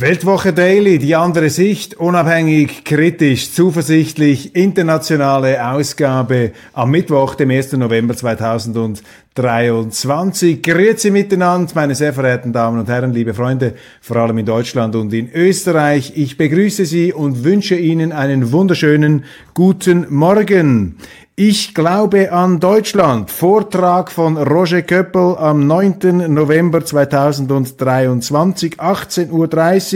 Weltwoche Daily, die andere Sicht, unabhängig, kritisch, zuversichtlich, internationale Ausgabe am Mittwoch, dem 1. November 2023. Grüezi miteinander, meine sehr verehrten Damen und Herren, liebe Freunde, vor allem in Deutschland und in Österreich. Ich begrüße Sie und wünsche Ihnen einen wunderschönen guten Morgen. Ich glaube an Deutschland. Vortrag von Roger Köppel am 9. November 2023, 18.30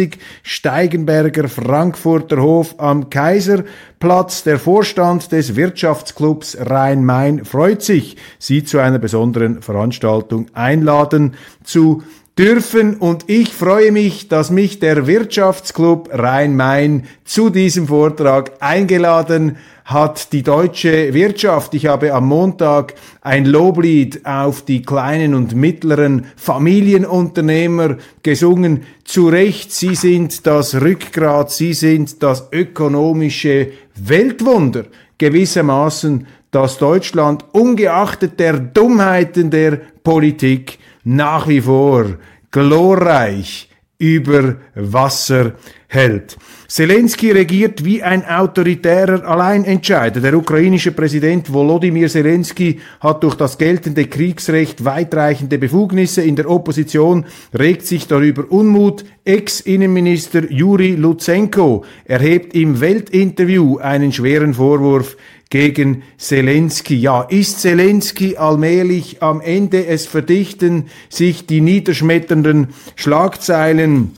Uhr, Steigenberger Frankfurter Hof am Kaiserplatz. Der Vorstand des Wirtschaftsclubs Rhein-Main freut sich, Sie zu einer besonderen Veranstaltung einladen zu dürfen und ich freue mich, dass mich der Wirtschaftsclub Rhein-Main zu diesem Vortrag eingeladen hat die deutsche Wirtschaft. Ich habe am Montag ein Loblied auf die kleinen und mittleren Familienunternehmer gesungen. Zu Recht, sie sind das Rückgrat, sie sind das ökonomische Weltwunder gewissermaßen, dass Deutschland ungeachtet der Dummheiten der Politik nach wie vor glorreich über Wasser hält. Zelensky regiert wie ein autoritärer Alleinentscheider. Der ukrainische Präsident Volodymyr Zelensky hat durch das geltende Kriegsrecht weitreichende Befugnisse. In der Opposition regt sich darüber Unmut. Ex-Innenminister Juri Lutsenko erhebt im Weltinterview einen schweren Vorwurf gegen Zelensky. Ja, ist Zelensky allmählich am Ende? Es verdichten sich die niederschmetternden Schlagzeilen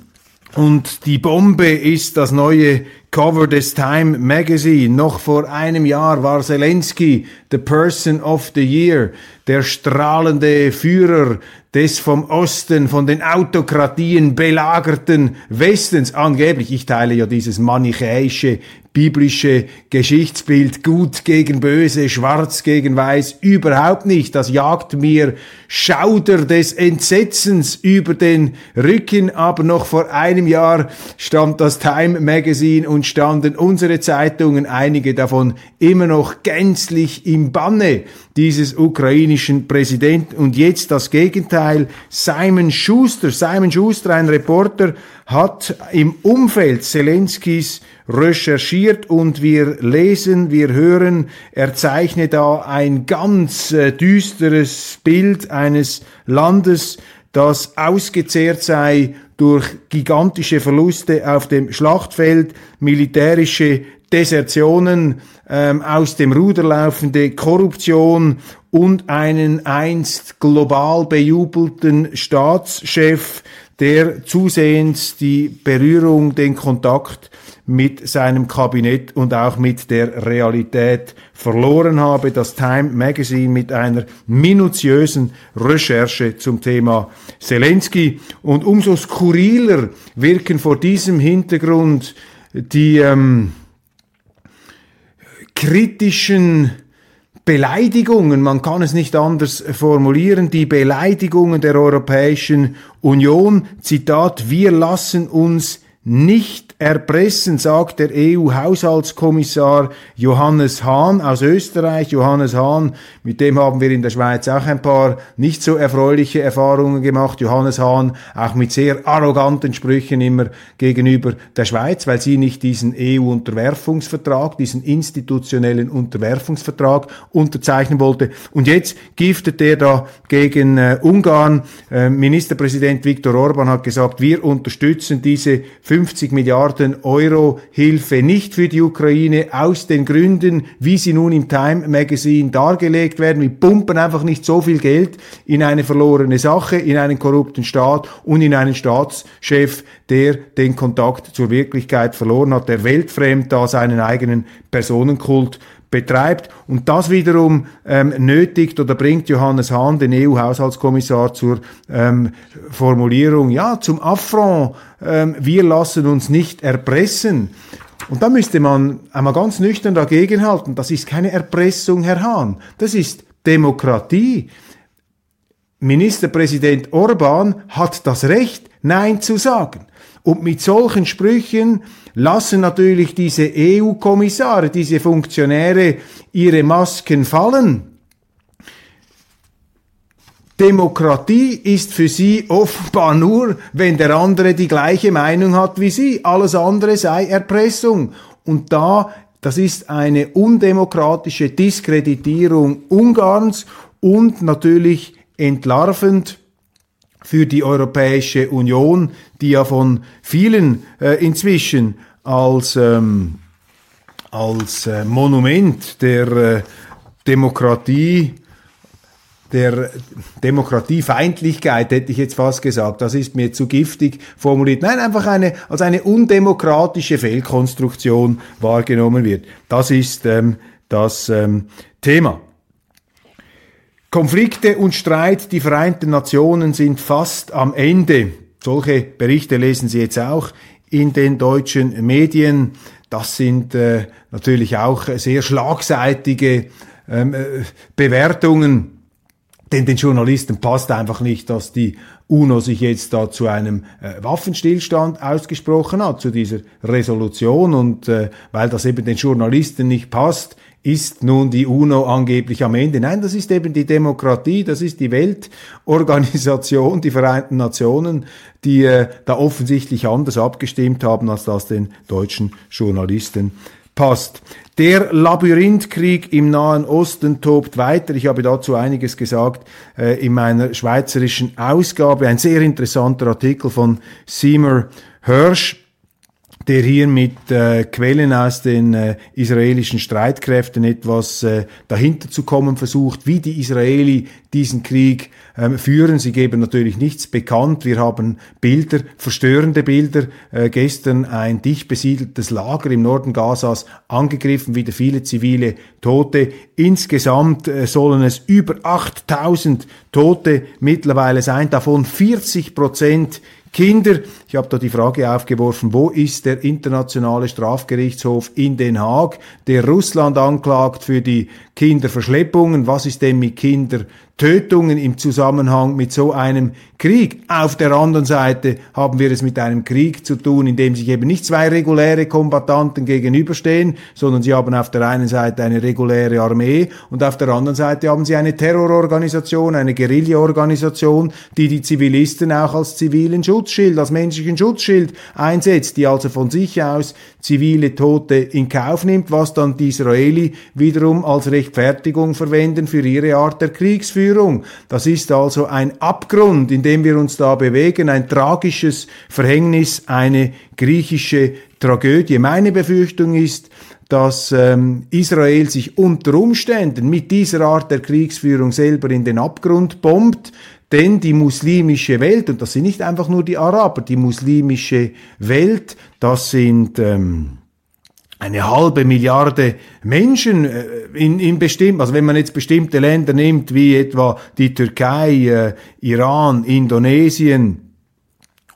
und die Bombe ist das neue Cover des Time Magazine. Noch vor einem Jahr war Zelensky the Person of the Year, der strahlende Führer des vom Osten, von den Autokratien belagerten Westens. Angeblich, ich teile ja dieses manichäische biblische Geschichtsbild gut gegen böse, schwarz gegen weiß überhaupt nicht. Das jagt mir Schauder des Entsetzens über den Rücken. Aber noch vor einem Jahr stand das Time Magazine und standen unsere Zeitungen, einige davon immer noch gänzlich im Banne dieses ukrainischen Präsidenten. Und jetzt das Gegenteil. Simon Schuster, Simon Schuster, ein Reporter, hat im Umfeld Zelenskis recherchiert und wir lesen, wir hören, er zeichnet da ein ganz äh, düsteres Bild eines Landes, das ausgezehrt sei durch gigantische Verluste auf dem Schlachtfeld, militärische Desertionen, ähm, aus dem Ruder laufende Korruption und einen einst global bejubelten Staatschef, der zusehends die Berührung, den Kontakt mit seinem Kabinett und auch mit der Realität verloren habe. Das Time Magazine mit einer minutiösen Recherche zum Thema Zelensky. Und umso skurriler wirken vor diesem Hintergrund die ähm, kritischen Beleidigungen, man kann es nicht anders formulieren, die Beleidigungen der Europäischen Union, Zitat, wir lassen uns nicht erpressen, sagt der EU-Haushaltskommissar Johannes Hahn aus Österreich. Johannes Hahn, mit dem haben wir in der Schweiz auch ein paar nicht so erfreuliche Erfahrungen gemacht. Johannes Hahn auch mit sehr arroganten Sprüchen immer gegenüber der Schweiz, weil sie nicht diesen EU-Unterwerfungsvertrag, diesen institutionellen Unterwerfungsvertrag unterzeichnen wollte. Und jetzt giftet er da gegen äh, Ungarn. Äh, Ministerpräsident Viktor Orban hat gesagt, wir unterstützen diese 50 Milliarden Milliarden Euro Hilfe nicht für die Ukraine aus den Gründen, wie sie nun im Time Magazine dargelegt werden. Wir pumpen einfach nicht so viel Geld in eine verlorene Sache, in einen korrupten Staat und in einen Staatschef, der den Kontakt zur Wirklichkeit verloren hat, der weltfremd da seinen eigenen Personenkult betreibt. Und das wiederum ähm, nötigt oder bringt Johannes Hahn, den EU-Haushaltskommissar, zur ähm, Formulierung, ja, zum Affront, ähm, wir lassen uns nicht erpressen. Und da müsste man einmal ganz nüchtern dagegenhalten. Das ist keine Erpressung, Herr Hahn. Das ist Demokratie. Ministerpräsident Orban hat das Recht, Nein zu sagen. Und mit solchen Sprüchen lassen natürlich diese EU-Kommissare, diese Funktionäre ihre Masken fallen. Demokratie ist für sie offenbar nur, wenn der andere die gleiche Meinung hat wie sie. Alles andere sei Erpressung. Und da, das ist eine undemokratische Diskreditierung Ungarns und natürlich entlarvend für die Europäische Union, die ja von vielen äh, inzwischen als, ähm, als äh, Monument der äh, Demokratie der Demokratiefeindlichkeit, hätte ich jetzt fast gesagt, das ist mir zu giftig formuliert. Nein, einfach eine, als eine undemokratische Fehlkonstruktion wahrgenommen wird. Das ist ähm, das ähm, Thema. Konflikte und Streit, die Vereinten Nationen sind fast am Ende. Solche Berichte lesen Sie jetzt auch in den deutschen Medien. Das sind äh, natürlich auch sehr schlagseitige ähm, äh, Bewertungen denn den Journalisten passt einfach nicht, dass die UNO sich jetzt da zu einem äh, Waffenstillstand ausgesprochen hat, zu dieser Resolution. Und äh, weil das eben den Journalisten nicht passt, ist nun die UNO angeblich am Ende. Nein, das ist eben die Demokratie, das ist die Weltorganisation, die Vereinten Nationen, die äh, da offensichtlich anders abgestimmt haben, als das den deutschen Journalisten passt. Der Labyrinthkrieg im Nahen Osten tobt weiter. Ich habe dazu einiges gesagt äh, in meiner schweizerischen Ausgabe. Ein sehr interessanter Artikel von Seymour Hirsch der hier mit äh, Quellen aus den äh, israelischen Streitkräften etwas äh, dahinter zu kommen versucht, wie die Israeli diesen Krieg ähm, führen. Sie geben natürlich nichts bekannt. Wir haben Bilder, verstörende Bilder. Äh, gestern ein dicht besiedeltes Lager im Norden Gazas angegriffen, wieder viele zivile Tote. Insgesamt äh, sollen es über 8000 Tote mittlerweile sein, davon 40 Prozent Kinder. Ich habe da die Frage aufgeworfen, wo ist der internationale Strafgerichtshof in Den Haag, der Russland anklagt für die Kinderverschleppungen? Was ist denn mit Kindertötungen im Zusammenhang mit so einem Krieg? Auf der anderen Seite haben wir es mit einem Krieg zu tun, in dem sich eben nicht zwei reguläre Kombattanten gegenüberstehen, sondern sie haben auf der einen Seite eine reguläre Armee und auf der anderen Seite haben sie eine Terrororganisation, eine Guerillaorganisation, die die Zivilisten auch als zivilen Schutzschild, als menschlichen Schutzschild einsetzt, die also von sich aus zivile Tote in Kauf nimmt, was dann die Israeli wiederum als Rechtfertigung verwenden für ihre Art der Kriegsführung. Das ist also ein Abgrund, in dem wir uns da bewegen, ein tragisches Verhängnis, eine griechische Tragödie. Meine Befürchtung ist, dass ähm, Israel sich unter Umständen mit dieser Art der Kriegsführung selber in den Abgrund bombt, denn die muslimische Welt, und das sind nicht einfach nur die Araber, die muslimische Welt, das sind ähm, eine halbe Milliarde Menschen äh, in, in bestimmten, also wenn man jetzt bestimmte Länder nimmt, wie etwa die Türkei, äh, Iran, Indonesien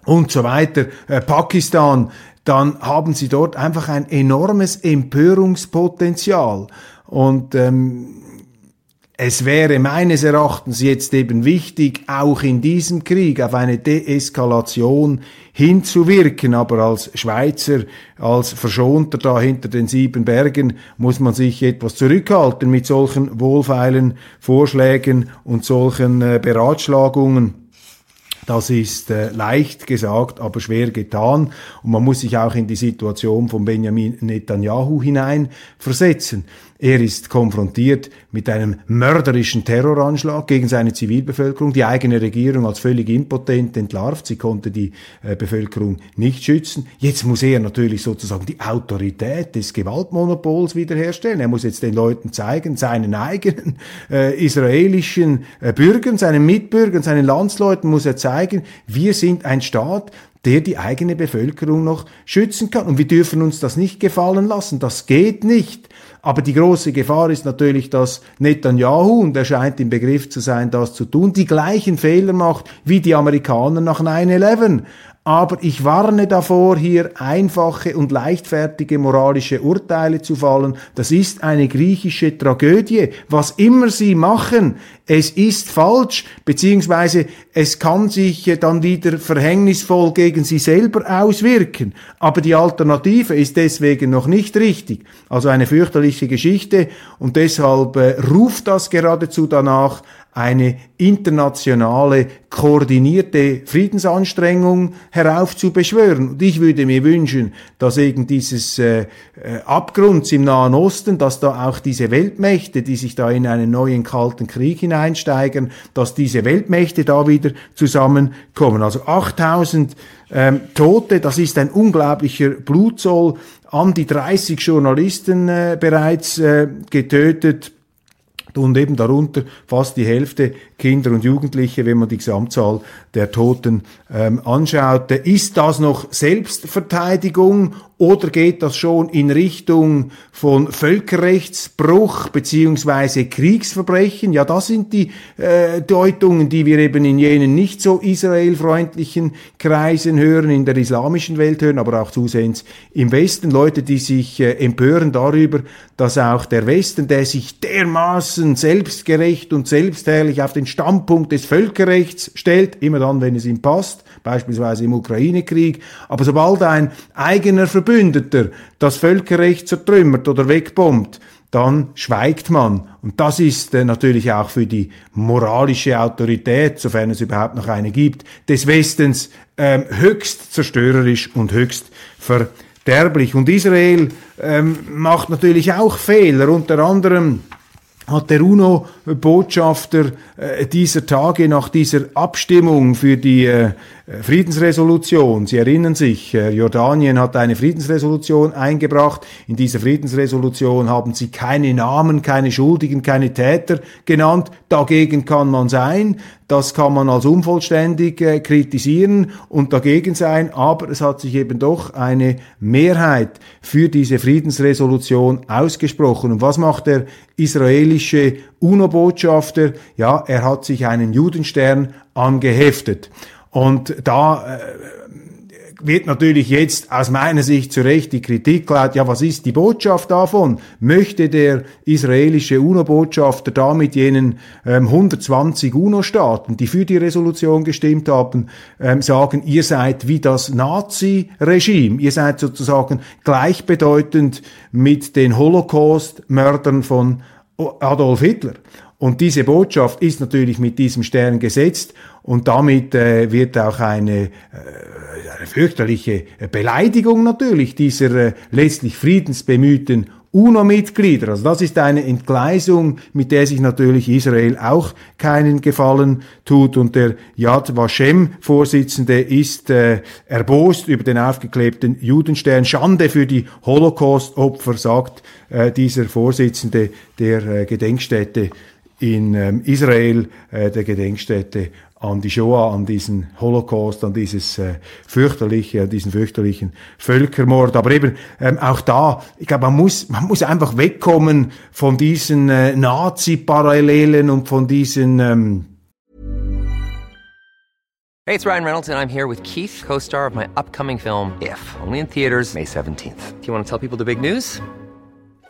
und so weiter, äh, Pakistan, dann haben sie dort einfach ein enormes Empörungspotenzial. Und ähm, es wäre meines Erachtens jetzt eben wichtig, auch in diesem Krieg auf eine Deeskalation hinzuwirken. Aber als Schweizer, als Verschonter da hinter den sieben Bergen, muss man sich etwas zurückhalten mit solchen wohlfeilen Vorschlägen und solchen äh, Beratschlagungen. Das ist äh, leicht gesagt, aber schwer getan. Und man muss sich auch in die Situation von Benjamin Netanyahu hineinversetzen. Er ist konfrontiert mit einem mörderischen Terroranschlag gegen seine Zivilbevölkerung. Die eigene Regierung als völlig impotent entlarvt. Sie konnte die äh, Bevölkerung nicht schützen. Jetzt muss er natürlich sozusagen die Autorität des Gewaltmonopols wiederherstellen. Er muss jetzt den Leuten zeigen, seinen eigenen äh, israelischen äh, Bürgern, seinen Mitbürgern, seinen Landsleuten muss er zeigen, wir sind ein Staat, der die eigene Bevölkerung noch schützen kann. Und wir dürfen uns das nicht gefallen lassen. Das geht nicht. Aber die große Gefahr ist natürlich, dass Netanyahu, und er scheint im Begriff zu sein, das zu tun, die gleichen Fehler macht wie die Amerikaner nach 9-11. Aber ich warne davor, hier einfache und leichtfertige moralische Urteile zu fallen. Das ist eine griechische Tragödie. Was immer sie machen, es ist falsch, beziehungsweise es kann sich dann wieder verhängnisvoll gegen sie selber auswirken. Aber die Alternative ist deswegen noch nicht richtig. Also eine fürchterliche Geschichte und deshalb äh, ruft das geradezu danach, eine internationale, koordinierte Friedensanstrengung heraufzubeschwören. Und ich würde mir wünschen, dass wegen dieses äh, äh, Abgrunds im Nahen Osten, dass da auch diese Weltmächte, die sich da in einen neuen kalten Krieg hineinsteigen, dass diese Weltmächte da wieder zusammenkommen. Also 8000 ähm, Tote, das ist ein unglaublicher Blutzoll, an die 30 Journalisten äh, bereits äh, getötet und eben darunter fast die Hälfte Kinder und Jugendliche, wenn man die Gesamtzahl der Toten ähm, anschaut. Ist das noch Selbstverteidigung oder geht das schon in Richtung von Völkerrechtsbruch beziehungsweise Kriegsverbrechen? Ja, das sind die äh, Deutungen, die wir eben in jenen nicht so israelfreundlichen Kreisen hören, in der islamischen Welt hören, aber auch zusehends im Westen. Leute, die sich äh, empören darüber, dass auch der Westen, der sich dermaßen selbstgerecht und selbstherrlich auf den Standpunkt des Völkerrechts stellt, immer dann, wenn es ihm passt, beispielsweise im Ukraine-Krieg, aber sobald ein eigener Verbündeter das Völkerrecht zertrümmert oder wegbombt, dann schweigt man. Und das ist äh, natürlich auch für die moralische Autorität, sofern es überhaupt noch eine gibt, des Westens ähm, höchst zerstörerisch und höchst verderblich. Und Israel ähm, macht natürlich auch Fehler, unter anderem hat der UNO-Botschafter äh, dieser Tage nach dieser Abstimmung für die äh, Friedensresolution, Sie erinnern sich, äh, Jordanien hat eine Friedensresolution eingebracht. In dieser Friedensresolution haben sie keine Namen, keine Schuldigen, keine Täter genannt. Dagegen kann man sein. Das kann man als unvollständig kritisieren und dagegen sein, aber es hat sich eben doch eine Mehrheit für diese Friedensresolution ausgesprochen. Und was macht der israelische UNO-Botschafter? Ja, er hat sich einen Judenstern angeheftet. Und da äh, wird natürlich jetzt aus meiner Sicht zu Recht die Kritik laut, ja, was ist die Botschaft davon? Möchte der israelische UNO-Botschafter damit jenen ähm, 120 UNO-Staaten, die für die Resolution gestimmt haben, ähm, sagen, ihr seid wie das Nazi-Regime, ihr seid sozusagen gleichbedeutend mit den Holocaust-Mördern von Adolf Hitler. Und diese Botschaft ist natürlich mit diesem Stern gesetzt und damit äh, wird auch eine, äh, eine fürchterliche Beleidigung natürlich dieser äh, letztlich friedensbemühten UNO-Mitglieder. Also das ist eine Entgleisung, mit der sich natürlich Israel auch keinen Gefallen tut. Und der Yad Vashem-Vorsitzende ist äh, erbost über den aufgeklebten Judenstern. Schande für die Holocaust-Opfer, sagt äh, dieser Vorsitzende der äh, Gedenkstätte in ähm, Israel, äh, der Gedenkstätte an die Shoah, an diesen Holocaust, an dieses äh, fürchterliche, an diesen fürchterlichen Völkermord. Aber eben ähm, auch da, ich glaube, man muss, man muss einfach wegkommen von diesen äh, Nazi-Parallelen und von diesen ähm Hey, it's Ryan Reynolds and I'm here with Keith, co-star of my upcoming film If, only in theaters May 17th. Do you want to tell people the big news?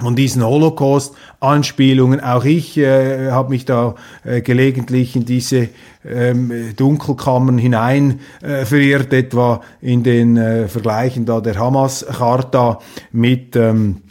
Von diesen Holocaust-Anspielungen. Auch ich äh, habe mich da äh, gelegentlich in diese ähm, Dunkelkammern hinein äh, verirrt, etwa in den äh, Vergleichen da der Hamas-Charta mit ähm,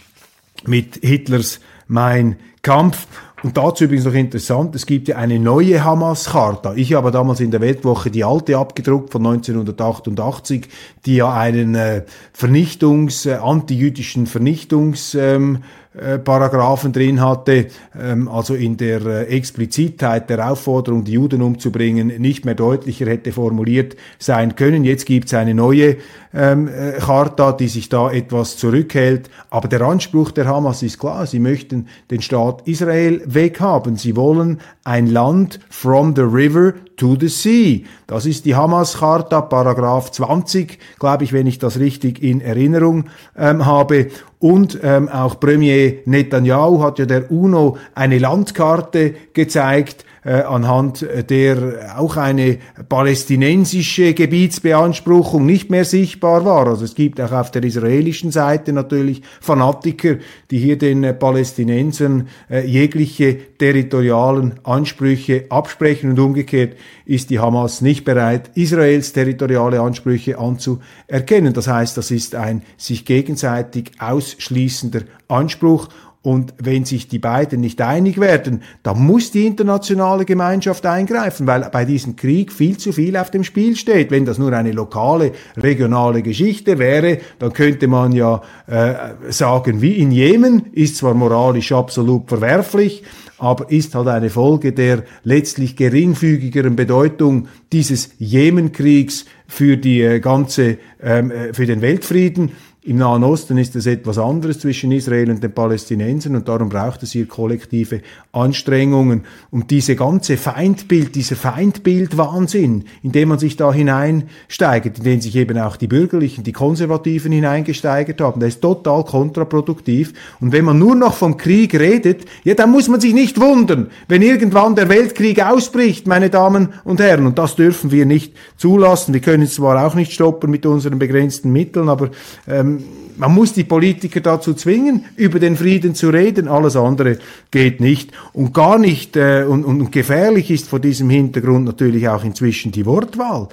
mit Hitlers Mein Kampf. Und dazu übrigens noch interessant, es gibt ja eine neue Hamas-Charta. Ich habe damals in der Weltwoche die alte abgedruckt von 1988, die ja einen äh, Vernichtungs-, äh, antijüdischen Vernichtungs- ähm, äh, Paragraphen drin hatte, ähm, also in der äh, Explizitheit der Aufforderung, die Juden umzubringen, nicht mehr deutlicher hätte formuliert sein können. Jetzt gibt es eine neue ähm, äh, Charta, die sich da etwas zurückhält. Aber der Anspruch der Hamas ist klar, sie möchten den Staat Israel weghaben. Sie wollen ein Land from the river to the sea. Das ist die Hamas-Charta, Paragraph 20, glaube ich, wenn ich das richtig in Erinnerung ähm, habe. Und ähm, auch Premier Netanyahu hat ja der UNO eine Landkarte gezeigt, äh, anhand der auch eine palästinensische Gebietsbeanspruchung nicht mehr sichtbar war. Also es gibt auch auf der israelischen Seite natürlich Fanatiker, die hier den äh, Palästinensern äh, jegliche territorialen Ansprüche absprechen und umgekehrt ist die Hamas nicht bereit, Israels territoriale Ansprüche anzuerkennen. Das heißt, das ist ein sich gegenseitig ausschließender Anspruch und wenn sich die beiden nicht einig werden, dann muss die internationale Gemeinschaft eingreifen, weil bei diesem Krieg viel zu viel auf dem Spiel steht. Wenn das nur eine lokale, regionale Geschichte wäre, dann könnte man ja äh, sagen, wie in Jemen, ist zwar moralisch absolut verwerflich, aber ist halt eine Folge der letztlich geringfügigeren Bedeutung dieses Jemenkriegs für die äh, ganze, ähm, äh, für den Weltfrieden. Im Nahen Osten ist es etwas anderes zwischen Israel und den Palästinensern und darum braucht es hier kollektive Anstrengungen. Und diese ganze Feindbild, dieser Feindbildwahnsinn, in den man sich da hineinsteigert, in den sich eben auch die Bürgerlichen, die Konservativen hineingesteigert haben, der ist total kontraproduktiv. Und wenn man nur noch vom Krieg redet, ja, dann muss man sich nicht wundern, wenn irgendwann der Weltkrieg ausbricht, meine Damen und Herren. Und das dürfen wir nicht zulassen. Wir können es zwar auch nicht stoppen mit unseren begrenzten Mitteln, aber ähm, man muss die Politiker dazu zwingen, über den Frieden zu reden. Alles andere geht nicht. Und gar nicht, äh, und, und gefährlich ist vor diesem Hintergrund natürlich auch inzwischen die Wortwahl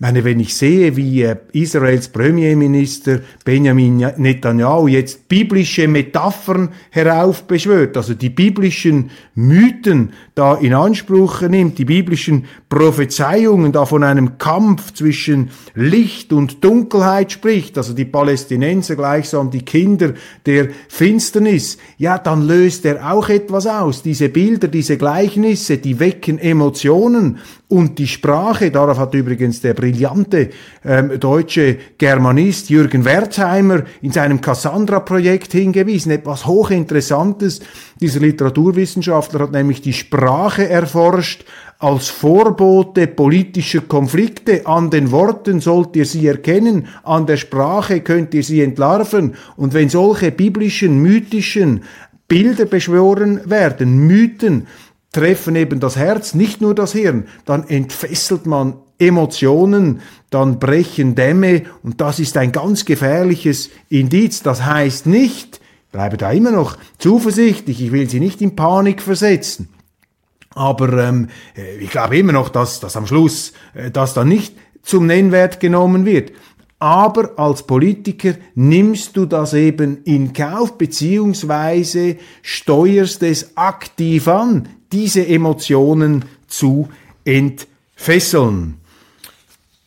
meine, wenn ich sehe, wie äh, Israels Premierminister Benjamin Netanyahu jetzt biblische Metaphern heraufbeschwört, also die biblischen Mythen da in Anspruch nimmt, die biblischen Prophezeiungen da von einem Kampf zwischen Licht und Dunkelheit spricht, also die Palästinenser gleichsam die Kinder der Finsternis, ja, dann löst er auch etwas aus. Diese Bilder, diese Gleichnisse, die wecken Emotionen und die Sprache, darauf hat übrigens der brillante ähm, deutsche Germanist Jürgen Wertheimer in seinem Cassandra-Projekt hingewiesen, etwas hochinteressantes. Dieser Literaturwissenschaftler hat nämlich die Sprache erforscht als Vorbote politischer Konflikte. An den Worten sollt ihr sie erkennen, an der Sprache könnt ihr sie entlarven. Und wenn solche biblischen, mythischen Bilder beschworen werden, Mythen, treffen eben das Herz, nicht nur das Hirn, dann entfesselt man Emotionen, dann brechen Dämme und das ist ein ganz gefährliches Indiz. Das heißt nicht, bleibe da immer noch zuversichtlich, ich will Sie nicht in Panik versetzen. Aber ähm, äh, ich glaube immer noch, dass, dass am Schluss äh, das dann nicht zum Nennwert genommen wird. Aber als Politiker nimmst du das eben in Kauf, beziehungsweise steuerst es aktiv an diese Emotionen zu entfesseln.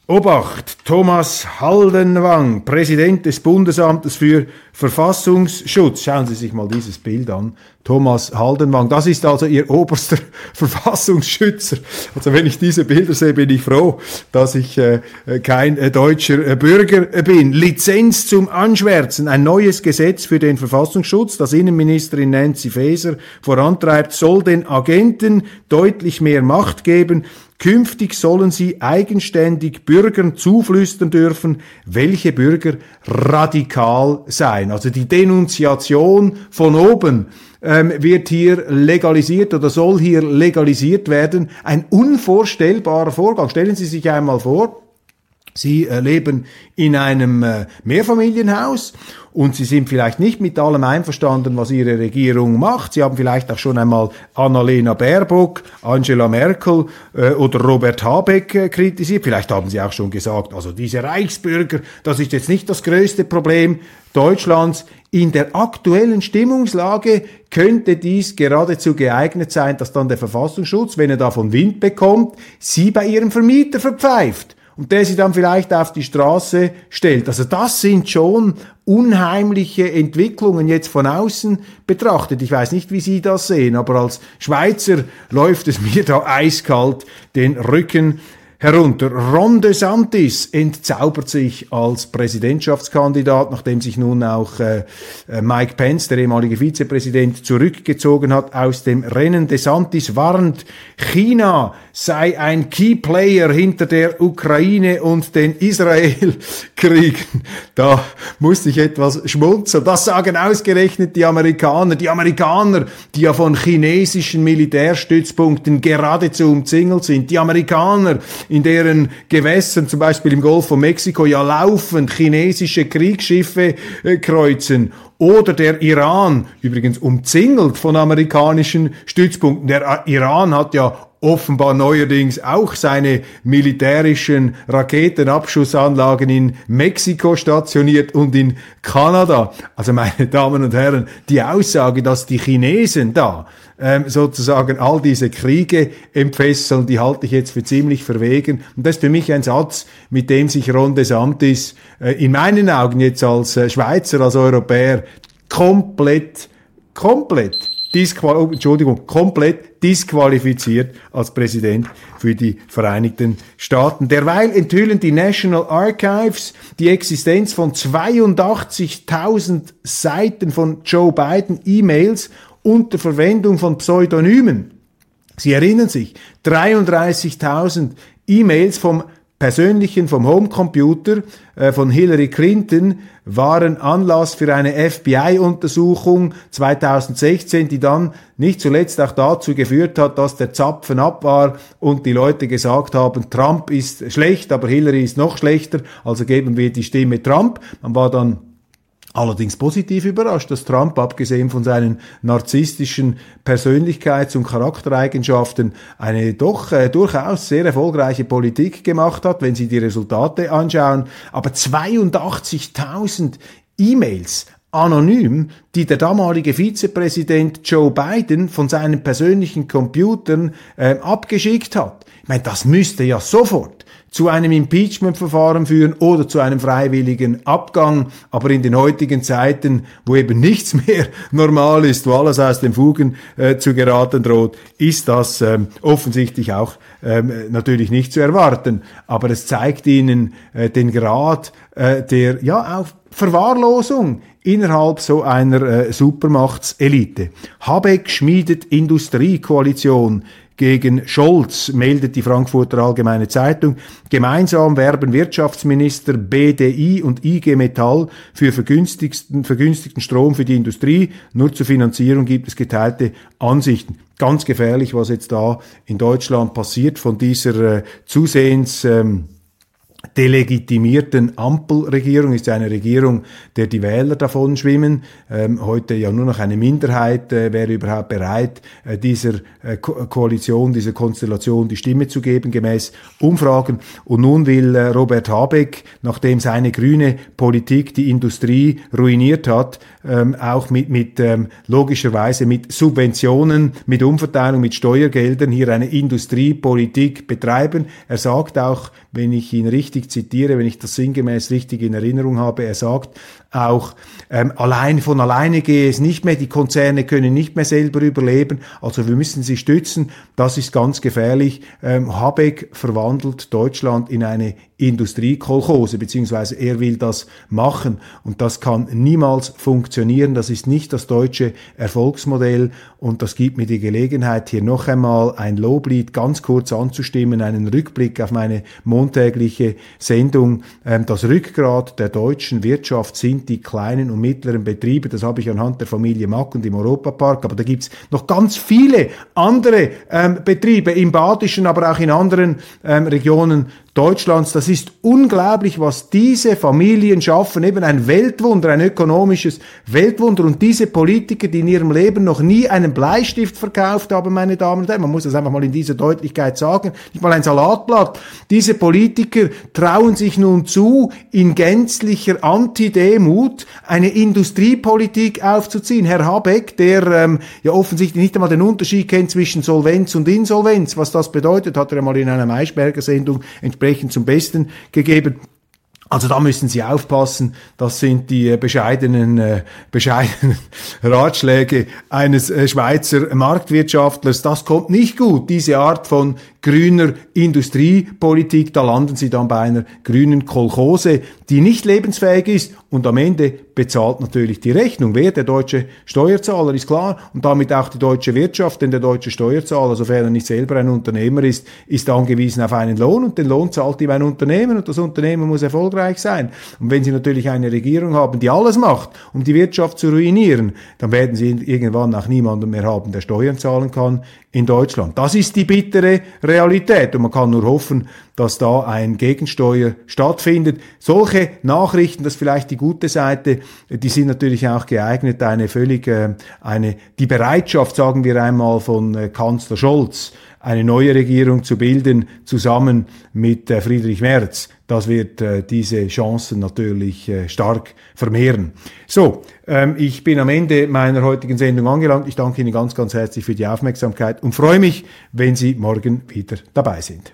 Obacht, Thomas Haldenwang, Präsident des Bundesamtes für Verfassungsschutz. Schauen Sie sich mal dieses Bild an. Thomas Haldenwang, das ist also Ihr oberster Verfassungsschützer. Also wenn ich diese Bilder sehe, bin ich froh, dass ich äh, kein äh, deutscher äh, Bürger bin. Lizenz zum Anschwärzen, ein neues Gesetz für den Verfassungsschutz, das Innenministerin Nancy Faeser vorantreibt, soll den Agenten deutlich mehr Macht geben. Künftig sollen sie eigenständig Bürgern zuflüstern dürfen, welche Bürger radikal seien. Also die Denunziation von oben ähm, wird hier legalisiert oder soll hier legalisiert werden. Ein unvorstellbarer Vorgang. Stellen Sie sich einmal vor, Sie äh, leben in einem äh, Mehrfamilienhaus und Sie sind vielleicht nicht mit allem einverstanden, was Ihre Regierung macht. Sie haben vielleicht auch schon einmal Annalena Baerbock, Angela Merkel äh, oder Robert Habeck kritisiert. Vielleicht haben Sie auch schon gesagt, also diese Reichsbürger, das ist jetzt nicht das größte Problem Deutschlands. in der aktuellen Stimmungslage könnte dies geradezu geeignet sein, dass dann der Verfassungsschutz, wenn er davon Wind bekommt, sie bei ihrem Vermieter verpfeift und der sie dann vielleicht auf die Straße stellt. Also das sind schon unheimliche Entwicklungen jetzt von außen betrachtet. Ich weiß nicht, wie Sie das sehen, aber als Schweizer läuft es mir da eiskalt den Rücken herunter. Ron DeSantis entzaubert sich als Präsidentschaftskandidat, nachdem sich nun auch äh, äh, Mike Pence, der ehemalige Vizepräsident, zurückgezogen hat aus dem Rennen. DeSantis warnt, China sei ein Key Player hinter der Ukraine und den Israel-Kriegen. Da musste ich etwas schmunzeln. Das sagen ausgerechnet die Amerikaner. Die Amerikaner, die ja von chinesischen Militärstützpunkten geradezu umzingelt sind. Die Amerikaner, in deren Gewässern, zum Beispiel im Golf von Mexiko, ja laufend chinesische Kriegsschiffe äh, kreuzen oder der Iran, übrigens umzingelt von amerikanischen Stützpunkten. Der Iran hat ja offenbar neuerdings auch seine militärischen Raketenabschussanlagen in Mexiko stationiert und in Kanada. Also meine Damen und Herren, die Aussage, dass die Chinesen da ähm, sozusagen all diese Kriege entfesseln, die halte ich jetzt für ziemlich verwegen. Und das ist für mich ein Satz, mit dem sich Ron DeSantis äh, in meinen Augen jetzt als äh, Schweizer, als Europäer komplett, komplett disqual oh, Entschuldigung, komplett disqualifiziert als Präsident für die Vereinigten Staaten. Derweil enthüllen die National Archives die Existenz von 82.000 Seiten von Joe Biden E-Mails unter Verwendung von Pseudonymen. Sie erinnern sich, 33.000 E-Mails vom persönlichen, vom Homecomputer äh, von Hillary Clinton waren Anlass für eine FBI-Untersuchung 2016, die dann nicht zuletzt auch dazu geführt hat, dass der Zapfen ab war und die Leute gesagt haben, Trump ist schlecht, aber Hillary ist noch schlechter, also geben wir die Stimme Trump. Man war dann allerdings positiv überrascht, dass Trump, abgesehen von seinen narzisstischen Persönlichkeits- und Charaktereigenschaften, eine doch äh, durchaus sehr erfolgreiche Politik gemacht hat, wenn Sie die Resultate anschauen. Aber 82.000 E-Mails anonym, die der damalige Vizepräsident Joe Biden von seinen persönlichen Computern äh, abgeschickt hat. Ich meine, das müsste ja sofort zu einem Impeachment-Verfahren führen oder zu einem freiwilligen Abgang. Aber in den heutigen Zeiten, wo eben nichts mehr normal ist, wo alles aus den Fugen äh, zu geraten droht, ist das ähm, offensichtlich auch ähm, natürlich nicht zu erwarten. Aber es zeigt Ihnen äh, den Grad äh, der ja auch Verwahrlosung innerhalb so einer äh, Supermachtselite. Habeck schmiedet Industriekoalition gegen Scholz, meldet die Frankfurter Allgemeine Zeitung. Gemeinsam werben Wirtschaftsminister BDI und IG Metall für vergünstigten, vergünstigten Strom für die Industrie. Nur zur Finanzierung gibt es geteilte Ansichten. Ganz gefährlich, was jetzt da in Deutschland passiert von dieser äh, zusehends ähm, delegitimierten Ampelregierung ist eine Regierung, der die Wähler davon schwimmen. Ähm, heute ja nur noch eine Minderheit äh, wäre überhaupt bereit, äh, dieser äh, Ko Koalition, dieser Konstellation die Stimme zu geben, gemäß Umfragen. Und nun will äh, Robert Habeck, nachdem seine grüne Politik die Industrie ruiniert hat, ähm, auch mit, mit ähm, logischerweise mit Subventionen, mit Umverteilung, mit Steuergeldern hier eine Industriepolitik betreiben. Er sagt auch, wenn ich ihn richtig zitiere, wenn ich das sinngemäß richtig in Erinnerung habe, er sagt auch, ähm, allein von alleine gehe es nicht mehr, die Konzerne können nicht mehr selber überleben, also wir müssen sie stützen, das ist ganz gefährlich. Ähm, Habeck verwandelt Deutschland in eine Industriekolchose, beziehungsweise er will das machen. Und das kann niemals funktionieren, das ist nicht das deutsche Erfolgsmodell. Und das gibt mir die Gelegenheit, hier noch einmal ein Loblied ganz kurz anzustimmen, einen Rückblick auf meine montägliche Sendung. Ähm, das Rückgrat der deutschen Wirtschaft sind die kleinen und mittleren Betriebe, das habe ich anhand der Familie Mack und im Europapark, aber da gibt's noch ganz viele andere ähm, Betriebe im Badischen, aber auch in anderen ähm, Regionen Deutschlands. Das ist unglaublich, was diese Familien schaffen. Eben ein Weltwunder, ein ökonomisches Weltwunder. Und diese Politiker, die in ihrem Leben noch nie einen Bleistift verkauft haben, meine Damen und Herren, man muss das einfach mal in dieser Deutlichkeit sagen, nicht mal ein Salatblatt. Diese Politiker trauen sich nun zu, in gänzlicher Antidemut eine Industriepolitik aufzuziehen. Herr Habeck, der ähm, ja offensichtlich nicht einmal den Unterschied kennt zwischen Solvenz und Insolvenz, was das bedeutet, hat er mal in einer Maischberger-Sendung entsprechend zum Besten gegeben. Also da müssen Sie aufpassen. Das sind die äh, bescheidenen, äh, bescheidenen Ratschläge eines äh, Schweizer Marktwirtschaftlers. Das kommt nicht gut. Diese Art von grüner Industriepolitik, da landen Sie dann bei einer grünen Kolchose, die nicht lebensfähig ist und am Ende bezahlt natürlich die Rechnung. Wer? Der deutsche Steuerzahler ist klar und damit auch die deutsche Wirtschaft, denn der deutsche Steuerzahler, sofern er nicht selber ein Unternehmer ist, ist angewiesen auf einen Lohn und den Lohn zahlt ihm ein Unternehmen und das Unternehmen muss erfolgreich sein. Und wenn Sie natürlich eine Regierung haben, die alles macht, um die Wirtschaft zu ruinieren, dann werden Sie irgendwann auch niemanden mehr haben, der Steuern zahlen kann in Deutschland. Das ist die bittere Realität. Und man kann nur hoffen, dass da ein Gegensteuer stattfindet. Solche Nachrichten, das ist vielleicht die gute Seite, die sind natürlich auch geeignet, eine völlig, äh, eine, die Bereitschaft, sagen wir einmal, von äh, Kanzler Scholz, eine neue Regierung zu bilden, zusammen mit äh, Friedrich Merz. Das wird äh, diese Chancen natürlich äh, stark vermehren. So, ähm, ich bin am Ende meiner heutigen Sendung angelangt. Ich danke Ihnen ganz, ganz herzlich für die Aufmerksamkeit und freue mich, wenn Sie morgen wieder dabei sind.